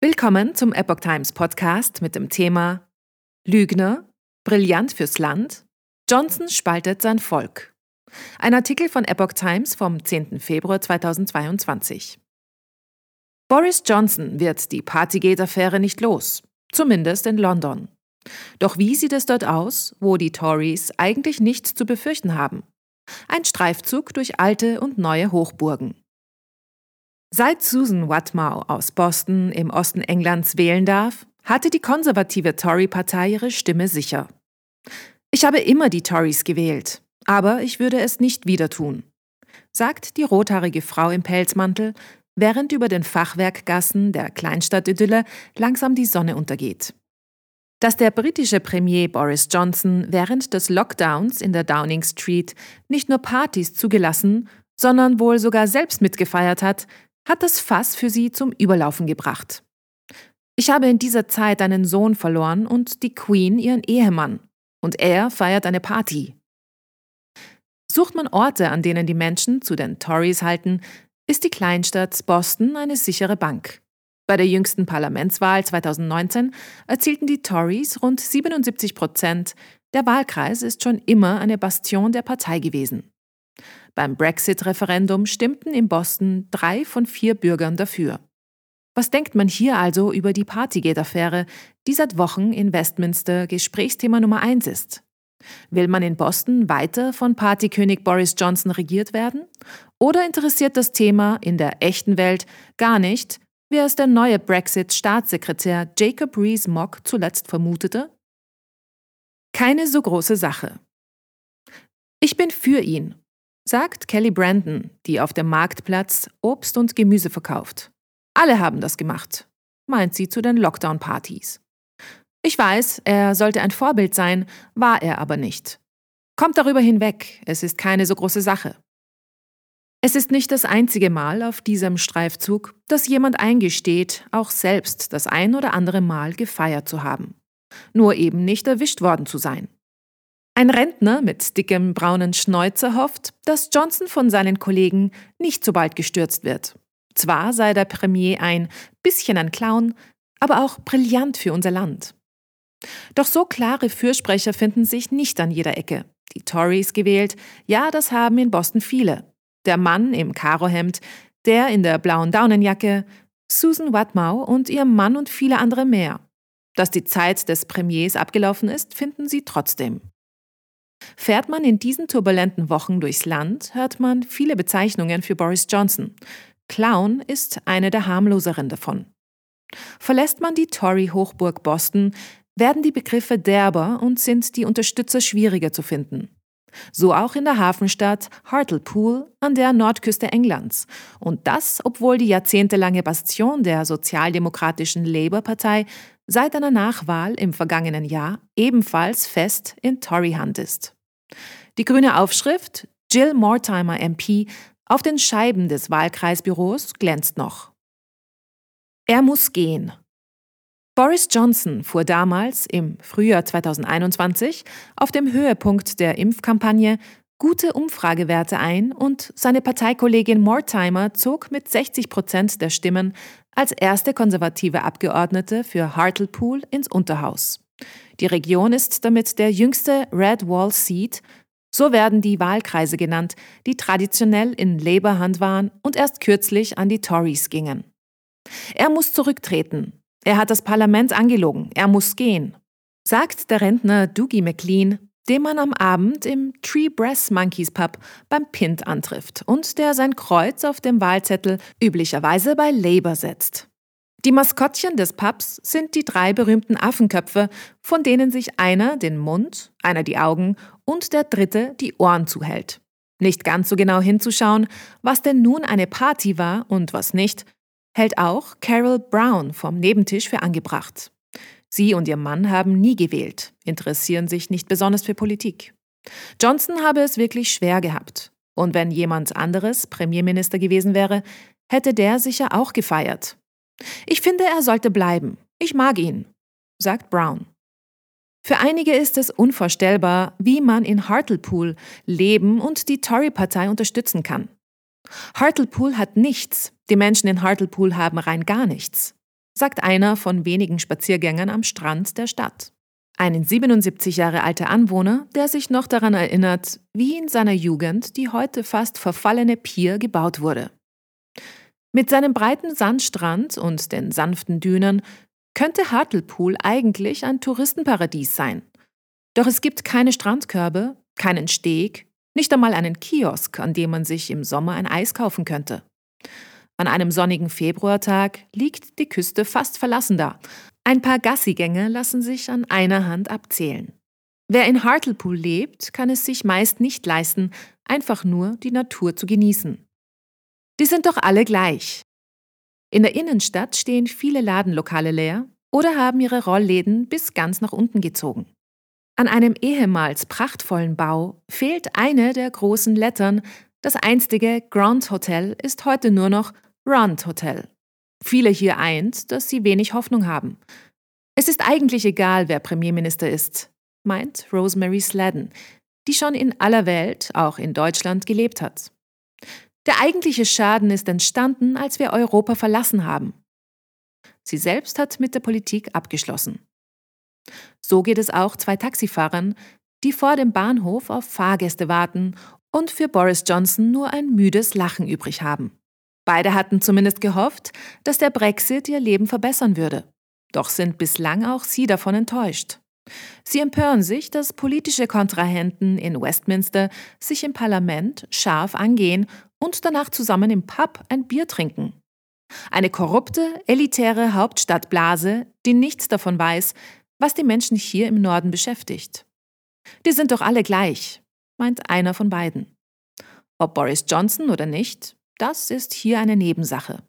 Willkommen zum Epoch Times Podcast mit dem Thema Lügner, brillant fürs Land, Johnson spaltet sein Volk. Ein Artikel von Epoch Times vom 10. Februar 2022. Boris Johnson wird die Partygate-Affäre nicht los, zumindest in London. Doch wie sieht es dort aus, wo die Tories eigentlich nichts zu befürchten haben? Ein Streifzug durch alte und neue Hochburgen. Seit Susan Watmow aus Boston im Osten Englands wählen darf, hatte die konservative Tory-Partei ihre Stimme sicher. Ich habe immer die Tories gewählt, aber ich würde es nicht wieder tun, sagt die rothaarige Frau im Pelzmantel, während über den Fachwerkgassen der Kleinstadtidylle langsam die Sonne untergeht. Dass der britische Premier Boris Johnson während des Lockdowns in der Downing Street nicht nur Partys zugelassen, sondern wohl sogar selbst mitgefeiert hat, hat das Fass für sie zum Überlaufen gebracht. Ich habe in dieser Zeit einen Sohn verloren und die Queen ihren Ehemann. Und er feiert eine Party. Sucht man Orte, an denen die Menschen zu den Tories halten, ist die Kleinstadt Boston eine sichere Bank. Bei der jüngsten Parlamentswahl 2019 erzielten die Tories rund 77 Prozent. Der Wahlkreis ist schon immer eine Bastion der Partei gewesen. Beim Brexit-Referendum stimmten in Boston drei von vier Bürgern dafür. Was denkt man hier also über die Partygate-Affäre, die seit Wochen in Westminster Gesprächsthema Nummer eins ist? Will man in Boston weiter von Partykönig Boris Johnson regiert werden? Oder interessiert das Thema in der echten Welt gar nicht, wie es der neue Brexit-Staatssekretär Jacob Rees-Mogg zuletzt vermutete? Keine so große Sache. Ich bin für ihn sagt Kelly Brandon, die auf dem Marktplatz Obst und Gemüse verkauft. Alle haben das gemacht, meint sie zu den Lockdown-Partys. Ich weiß, er sollte ein Vorbild sein, war er aber nicht. Kommt darüber hinweg, es ist keine so große Sache. Es ist nicht das einzige Mal auf diesem Streifzug, dass jemand eingesteht, auch selbst das ein oder andere Mal gefeiert zu haben. Nur eben nicht erwischt worden zu sein. Ein Rentner mit dickem braunen Schnäuzer hofft, dass Johnson von seinen Kollegen nicht so bald gestürzt wird. Zwar sei der Premier ein bisschen ein Clown, aber auch brillant für unser Land. Doch so klare Fürsprecher finden sich nicht an jeder Ecke. Die Tories gewählt, ja, das haben in Boston viele. Der Mann im Karohemd, der in der blauen Daunenjacke, Susan Watmow und ihr Mann und viele andere mehr. Dass die Zeit des Premiers abgelaufen ist, finden sie trotzdem. Fährt man in diesen turbulenten Wochen durchs Land, hört man viele Bezeichnungen für Boris Johnson. Clown ist eine der harmloseren davon. Verlässt man die Tory-Hochburg Boston, werden die Begriffe derber und sind die Unterstützer schwieriger zu finden. So auch in der Hafenstadt Hartlepool an der Nordküste Englands. Und das, obwohl die jahrzehntelange Bastion der sozialdemokratischen Labour-Partei seit einer Nachwahl im vergangenen Jahr ebenfalls fest in Tory-Hand ist. Die grüne Aufschrift Jill Mortimer MP auf den Scheiben des Wahlkreisbüros glänzt noch. Er muss gehen. Boris Johnson fuhr damals im Frühjahr 2021 auf dem Höhepunkt der Impfkampagne gute Umfragewerte ein und seine Parteikollegin Mortimer zog mit 60 Prozent der Stimmen als erste konservative Abgeordnete für Hartlepool ins Unterhaus. Die Region ist damit der jüngste Red Wall Seat, so werden die Wahlkreise genannt, die traditionell in Labour-Hand waren und erst kürzlich an die Tories gingen. Er muss zurücktreten. Er hat das Parlament angelogen. Er muss gehen, sagt der Rentner Doogie McLean den man am Abend im Tree Brass Monkeys Pub beim Pint antrifft und der sein Kreuz auf dem Wahlzettel üblicherweise bei Labour setzt. Die Maskottchen des Pubs sind die drei berühmten Affenköpfe, von denen sich einer den Mund, einer die Augen und der dritte die Ohren zuhält. Nicht ganz so genau hinzuschauen, was denn nun eine Party war und was nicht, hält auch Carol Brown vom Nebentisch für angebracht. Sie und ihr Mann haben nie gewählt, interessieren sich nicht besonders für Politik. Johnson habe es wirklich schwer gehabt. Und wenn jemand anderes Premierminister gewesen wäre, hätte der sicher auch gefeiert. Ich finde, er sollte bleiben. Ich mag ihn, sagt Brown. Für einige ist es unvorstellbar, wie man in Hartlepool leben und die Tory-Partei unterstützen kann. Hartlepool hat nichts, die Menschen in Hartlepool haben rein gar nichts. sagt einer von wenigen Spaziergängern am Strand der Stadt. Ein 77 Jahre alter Anwohner, der sich noch daran erinnert, wie in seiner Jugend die heute fast verfallene Pier gebaut wurde. Mit seinem breiten Sandstrand und den sanften Dünen könnte Hartlepool eigentlich ein Touristenparadies sein. Doch es gibt keine Strandkörbe, keinen Steg, nicht einmal einen Kiosk, an dem man sich im Sommer ein Eis kaufen könnte. An einem sonnigen Februartag liegt die Küste fast verlassen da. Ein paar Gassigänge lassen sich an einer Hand abzählen. Wer in Hartlepool lebt, kann es sich meist nicht leisten, einfach nur die Natur zu genießen. Die sind doch alle gleich. In der Innenstadt stehen viele Ladenlokale leer oder haben ihre Rollläden bis ganz nach unten gezogen. An einem ehemals prachtvollen Bau fehlt eine der großen Lettern. Das einstige Grand Hotel ist heute nur noch Rand Hotel. Viele hier eint, dass sie wenig Hoffnung haben. Es ist eigentlich egal, wer Premierminister ist, meint Rosemary Sladden, die schon in aller Welt, auch in Deutschland, gelebt hat. Der eigentliche Schaden ist entstanden, als wir Europa verlassen haben. Sie selbst hat mit der Politik abgeschlossen. So geht es auch zwei Taxifahrern, die vor dem Bahnhof auf Fahrgäste warten und für Boris Johnson nur ein müdes Lachen übrig haben. Beide hatten zumindest gehofft, dass der Brexit ihr Leben verbessern würde. Doch sind bislang auch sie davon enttäuscht. Sie empören sich, dass politische Kontrahenten in Westminster sich im Parlament scharf angehen und danach zusammen im Pub ein Bier trinken. Eine korrupte, elitäre Hauptstadtblase, die nichts davon weiß, was die Menschen hier im Norden beschäftigt. Die sind doch alle gleich, meint einer von beiden. Ob Boris Johnson oder nicht, das ist hier eine Nebensache.